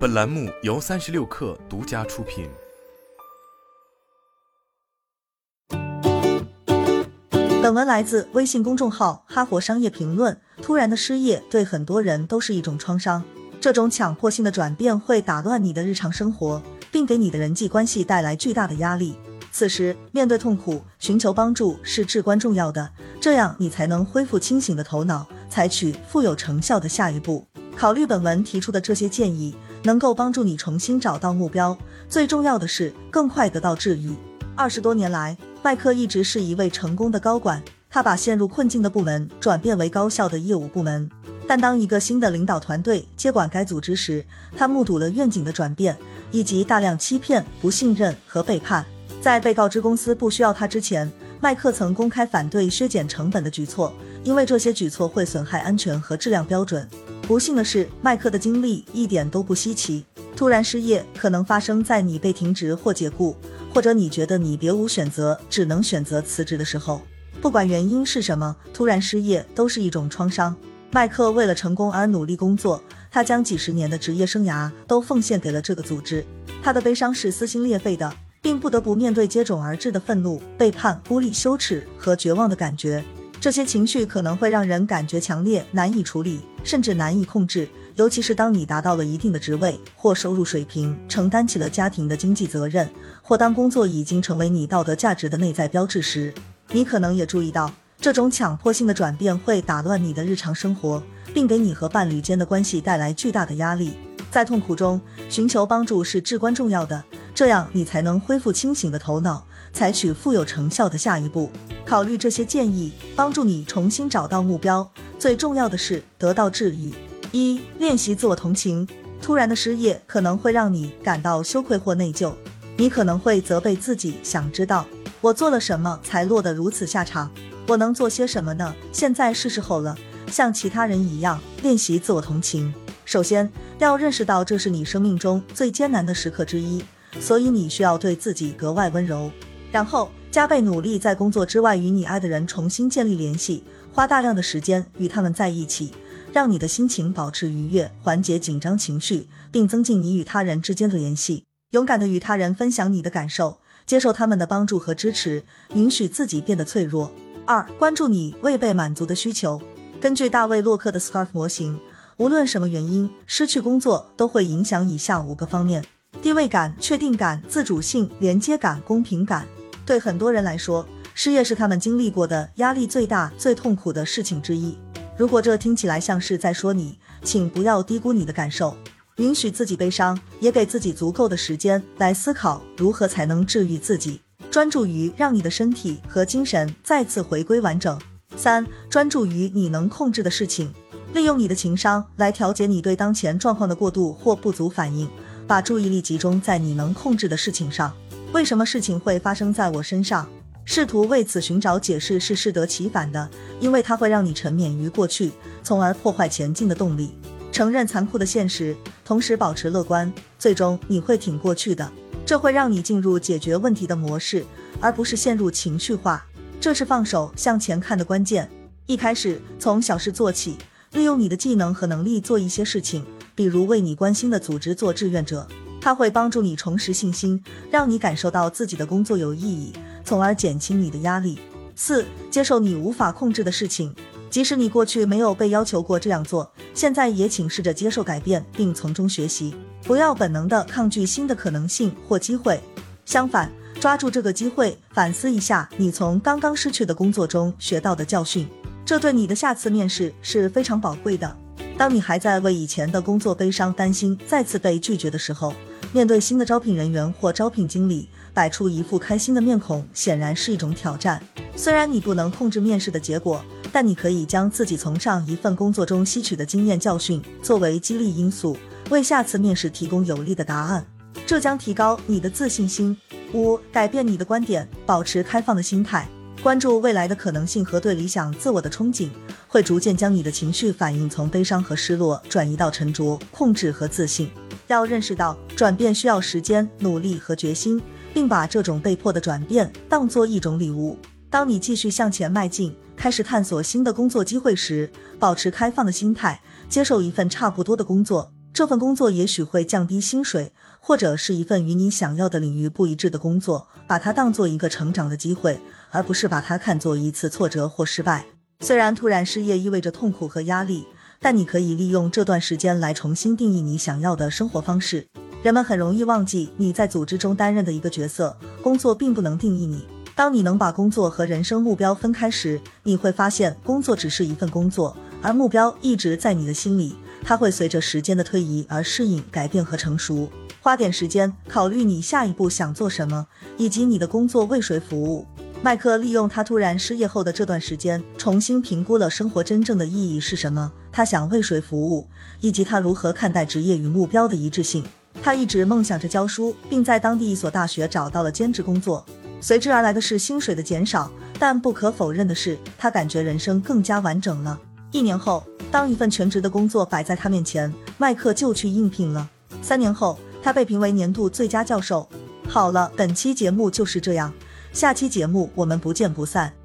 本栏目由三十六氪独家出品。本文来自微信公众号《哈佛商业评论》。突然的失业对很多人都是一种创伤，这种强迫性的转变会打乱你的日常生活，并给你的人际关系带来巨大的压力。此时，面对痛苦，寻求帮助是至关重要的，这样你才能恢复清醒的头脑，采取富有成效的下一步。考虑本文提出的这些建议。能够帮助你重新找到目标，最重要的是更快得到治愈。二十多年来，麦克一直是一位成功的高管，他把陷入困境的部门转变为高效的业务部门。但当一个新的领导团队接管该组织时，他目睹了愿景的转变，以及大量欺骗、不信任和背叛。在被告知公司不需要他之前，麦克曾公开反对削减成本的举措，因为这些举措会损害安全和质量标准。不幸的是，麦克的经历一点都不稀奇。突然失业可能发生在你被停职或解雇，或者你觉得你别无选择，只能选择辞职的时候。不管原因是什么，突然失业都是一种创伤。麦克为了成功而努力工作，他将几十年的职业生涯都奉献给了这个组织。他的悲伤是撕心裂肺的，并不得不面对接踵而至的愤怒、背叛、孤立、羞耻和绝望的感觉。这些情绪可能会让人感觉强烈，难以处理，甚至难以控制。尤其是当你达到了一定的职位或收入水平，承担起了家庭的经济责任，或当工作已经成为你道德价值的内在标志时，你可能也注意到，这种强迫性的转变会打乱你的日常生活，并给你和伴侣间的关系带来巨大的压力。在痛苦中寻求帮助是至关重要的，这样你才能恢复清醒的头脑。采取富有成效的下一步，考虑这些建议，帮助你重新找到目标。最重要的是得到治愈。一、练习自我同情。突然的失业可能会让你感到羞愧或内疚，你可能会责备自己，想知道我做了什么才落得如此下场？我能做些什么呢？现在是时候了，像其他人一样练习自我同情。首先要认识到这是你生命中最艰难的时刻之一，所以你需要对自己格外温柔。然后加倍努力，在工作之外与你爱的人重新建立联系，花大量的时间与他们在一起，让你的心情保持愉悦，缓解紧张情绪，并增进你与他人之间的联系。勇敢的与他人分享你的感受，接受他们的帮助和支持，允许自己变得脆弱。二、关注你未被满足的需求。根据大卫洛克的 SCARF 模型，无论什么原因，失去工作都会影响以下五个方面：地位感、确定感、自主性、连接感、公平感。对很多人来说，失业是他们经历过的压力最大、最痛苦的事情之一。如果这听起来像是在说你，请不要低估你的感受，允许自己悲伤，也给自己足够的时间来思考如何才能治愈自己，专注于让你的身体和精神再次回归完整。三、专注于你能控制的事情，利用你的情商来调节你对当前状况的过度或不足反应，把注意力集中在你能控制的事情上。为什么事情会发生在我身上？试图为此寻找解释是适得其反的，因为它会让你沉湎于过去，从而破坏前进的动力。承认残酷的现实，同时保持乐观，最终你会挺过去的。这会让你进入解决问题的模式，而不是陷入情绪化。这是放手向前看的关键。一开始从小事做起，利用你的技能和能力做一些事情，比如为你关心的组织做志愿者。它会帮助你重拾信心，让你感受到自己的工作有意义，从而减轻你的压力。四、接受你无法控制的事情，即使你过去没有被要求过这样做，现在也请试着接受改变，并从中学习。不要本能的抗拒新的可能性或机会，相反，抓住这个机会，反思一下你从刚刚失去的工作中学到的教训，这对你的下次面试是非常宝贵的。当你还在为以前的工作悲伤、担心再次被拒绝的时候，面对新的招聘人员或招聘经理，摆出一副开心的面孔，显然是一种挑战。虽然你不能控制面试的结果，但你可以将自己从上一份工作中吸取的经验教训作为激励因素，为下次面试提供有力的答案。这将提高你的自信心。五、改变你的观点，保持开放的心态，关注未来的可能性和对理想自我的憧憬，会逐渐将你的情绪反应从悲伤和失落转移到沉着、控制和自信。要认识到转变需要时间、努力和决心，并把这种被迫的转变当作一种礼物。当你继续向前迈进，开始探索新的工作机会时，保持开放的心态，接受一份差不多的工作，这份工作也许会降低薪水，或者是一份与你想要的领域不一致的工作，把它当做一个成长的机会，而不是把它看作一次挫折或失败。虽然突然失业意味着痛苦和压力，但你可以利用这段时间来重新定义你想要的生活方式。人们很容易忘记你在组织中担任的一个角色，工作并不能定义你。当你能把工作和人生目标分开时，你会发现工作只是一份工作，而目标一直在你的心里。它会随着时间的推移而适应、改变和成熟。花点时间考虑你下一步想做什么，以及你的工作为谁服务。麦克利用他突然失业后的这段时间，重新评估了生活真正的意义是什么，他想为谁服务，以及他如何看待职业与目标的一致性。他一直梦想着教书，并在当地一所大学找到了兼职工作，随之而来的是薪水的减少。但不可否认的是，他感觉人生更加完整了。一年后。当一份全职的工作摆在他面前，麦克就去应聘了。三年后，他被评为年度最佳教授。好了，本期节目就是这样，下期节目我们不见不散。